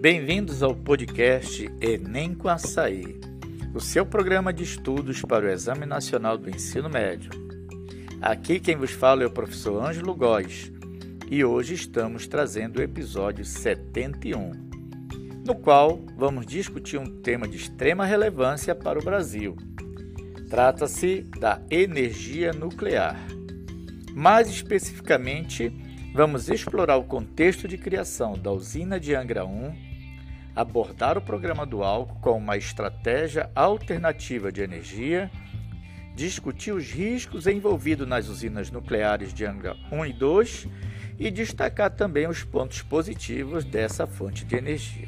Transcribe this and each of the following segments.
Bem-vindos ao podcast Enem com Açaí, o seu programa de estudos para o Exame Nacional do Ensino Médio. Aqui quem vos fala é o professor Ângelo Góes e hoje estamos trazendo o episódio 71, no qual vamos discutir um tema de extrema relevância para o Brasil. Trata-se da energia nuclear. Mais especificamente, vamos explorar o contexto de criação da usina de Angra 1 abordar o programa do álcool com uma estratégia alternativa de energia, discutir os riscos envolvidos nas usinas nucleares de Angra 1 e 2 e destacar também os pontos positivos dessa fonte de energia.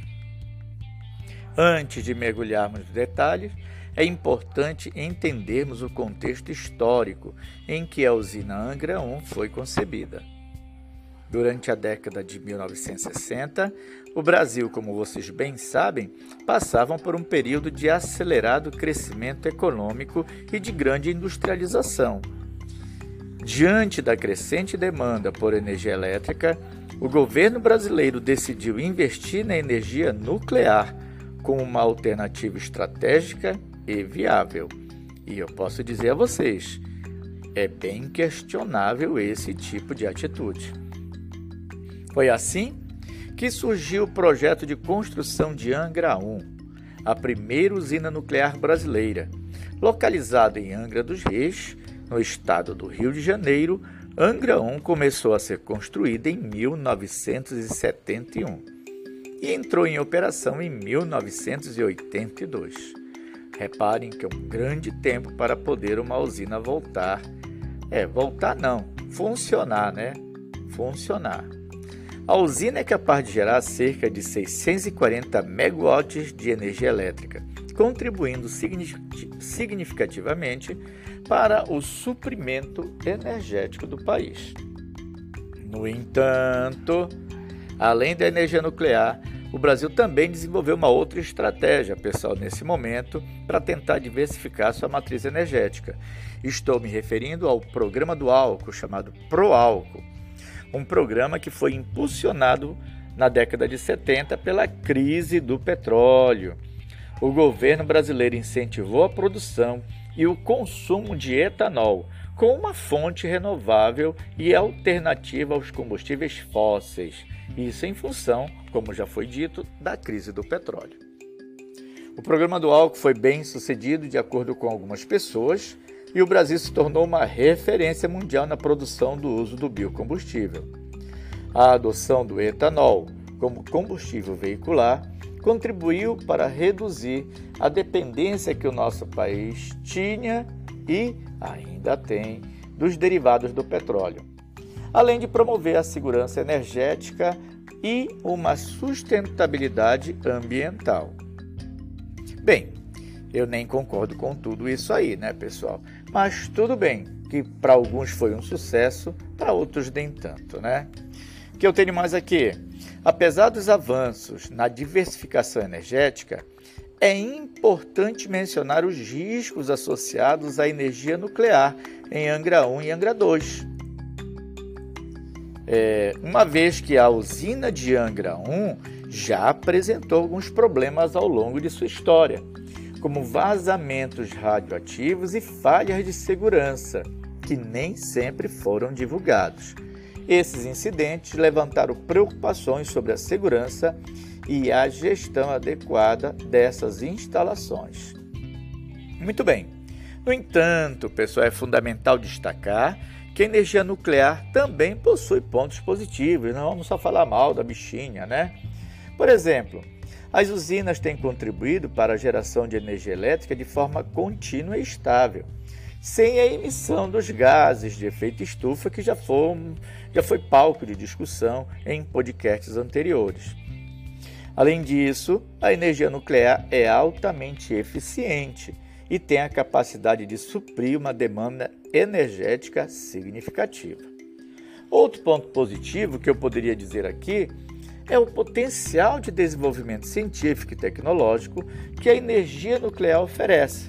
Antes de mergulharmos nos detalhes, é importante entendermos o contexto histórico em que a usina Angra 1 foi concebida. Durante a década de 1960, o Brasil, como vocês bem sabem, passava por um período de acelerado crescimento econômico e de grande industrialização. Diante da crescente demanda por energia elétrica, o governo brasileiro decidiu investir na energia nuclear como uma alternativa estratégica e viável. E eu posso dizer a vocês, é bem questionável esse tipo de atitude. Foi assim que surgiu o projeto de construção de Angra 1, a primeira usina nuclear brasileira. Localizada em Angra dos Reis, no estado do Rio de Janeiro, Angra 1 começou a ser construída em 1971 e entrou em operação em 1982. Reparem que é um grande tempo para poder uma usina voltar. É, voltar não, funcionar, né? Funcionar. A usina é capaz de gerar cerca de 640 megawatts de energia elétrica, contribuindo significativamente para o suprimento energético do país. No entanto, além da energia nuclear, o Brasil também desenvolveu uma outra estratégia, pessoal, nesse momento, para tentar diversificar sua matriz energética. Estou me referindo ao programa do álcool, chamado ProAlco um programa que foi impulsionado na década de 70 pela crise do petróleo. O governo brasileiro incentivou a produção e o consumo de etanol com uma fonte renovável e alternativa aos combustíveis fósseis. Isso em função, como já foi dito, da crise do petróleo. O programa do álcool foi bem sucedido de acordo com algumas pessoas, e o Brasil se tornou uma referência mundial na produção do uso do biocombustível. A adoção do etanol como combustível veicular contribuiu para reduzir a dependência que o nosso país tinha e ainda tem dos derivados do petróleo, além de promover a segurança energética e uma sustentabilidade ambiental. Bem, eu nem concordo com tudo isso aí, né, pessoal? Mas tudo bem, que para alguns foi um sucesso, para outros nem tanto, né? O que eu tenho mais aqui? Apesar dos avanços na diversificação energética, é importante mencionar os riscos associados à energia nuclear em Angra 1 e Angra 2. É, uma vez que a usina de Angra 1 já apresentou alguns problemas ao longo de sua história como vazamentos radioativos e falhas de segurança, que nem sempre foram divulgados. Esses incidentes levantaram preocupações sobre a segurança e a gestão adequada dessas instalações. Muito bem. No entanto, pessoal, é fundamental destacar que a energia nuclear também possui pontos positivos. Não vamos só falar mal da bichinha, né? Por exemplo, as usinas têm contribuído para a geração de energia elétrica de forma contínua e estável, sem a emissão dos gases de efeito estufa que já, foram, já foi palco de discussão em podcasts anteriores. Além disso, a energia nuclear é altamente eficiente e tem a capacidade de suprir uma demanda energética significativa. Outro ponto positivo que eu poderia dizer aqui é o potencial de desenvolvimento científico e tecnológico que a energia nuclear oferece.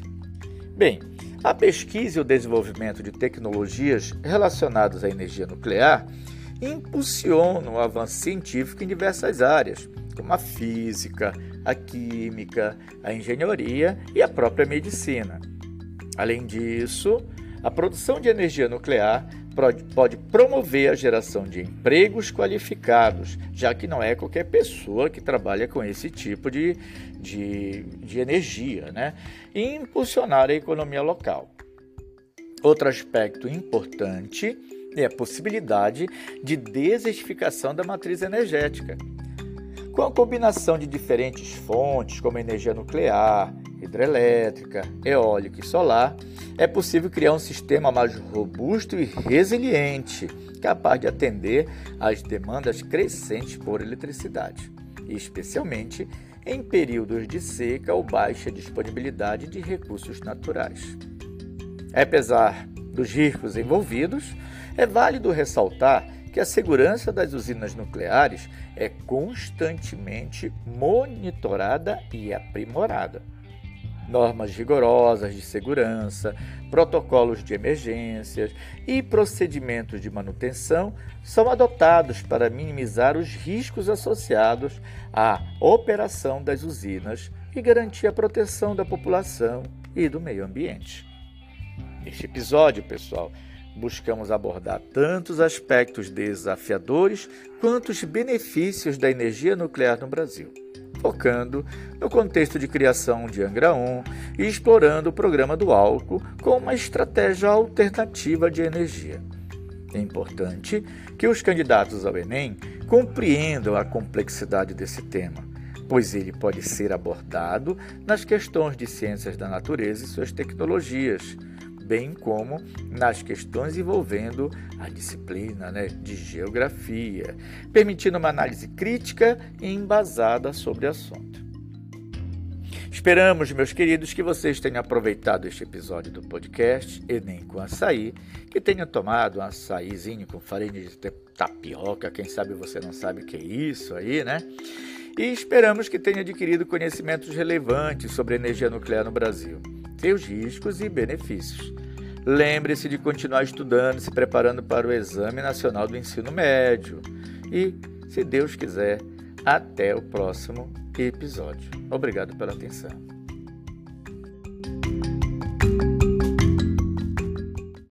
Bem, a pesquisa e o desenvolvimento de tecnologias relacionadas à energia nuclear impulsionam o avanço científico em diversas áreas, como a física, a química, a engenharia e a própria medicina. Além disso, a produção de energia nuclear pode promover a geração de empregos qualificados, já que não é qualquer pessoa que trabalha com esse tipo de, de, de energia, né? e impulsionar a economia local. Outro aspecto importante é a possibilidade de desertificação da matriz energética. Com a combinação de diferentes fontes, como energia nuclear, hidrelétrica, eólica e solar, é possível criar um sistema mais robusto e resiliente, capaz de atender às demandas crescentes por eletricidade, especialmente em períodos de seca ou baixa disponibilidade de recursos naturais. Apesar dos riscos envolvidos, é válido ressaltar que a segurança das usinas nucleares é constantemente monitorada e aprimorada normas rigorosas de segurança, protocolos de emergências e procedimentos de manutenção são adotados para minimizar os riscos associados à operação das usinas e garantir a proteção da população e do meio ambiente. Neste episódio, pessoal, buscamos abordar tantos aspectos desafiadores quanto os benefícios da energia nuclear no Brasil focando no contexto de criação de Angra 1 e explorando o programa do álcool como uma estratégia alternativa de energia. É importante que os candidatos ao Enem compreendam a complexidade desse tema, pois ele pode ser abordado nas questões de ciências da natureza e suas tecnologias bem como nas questões envolvendo a disciplina né, de geografia, permitindo uma análise crítica e embasada sobre o assunto. Esperamos, meus queridos, que vocês tenham aproveitado este episódio do podcast Enem com Açaí, que tenham tomado um açaizinho com farinha de tapioca, quem sabe você não sabe o que é isso aí, né? E esperamos que tenha adquirido conhecimentos relevantes sobre energia nuclear no Brasil, seus riscos e benefícios. Lembre-se de continuar estudando, se preparando para o Exame Nacional do Ensino Médio. E, se Deus quiser, até o próximo episódio. Obrigado pela atenção.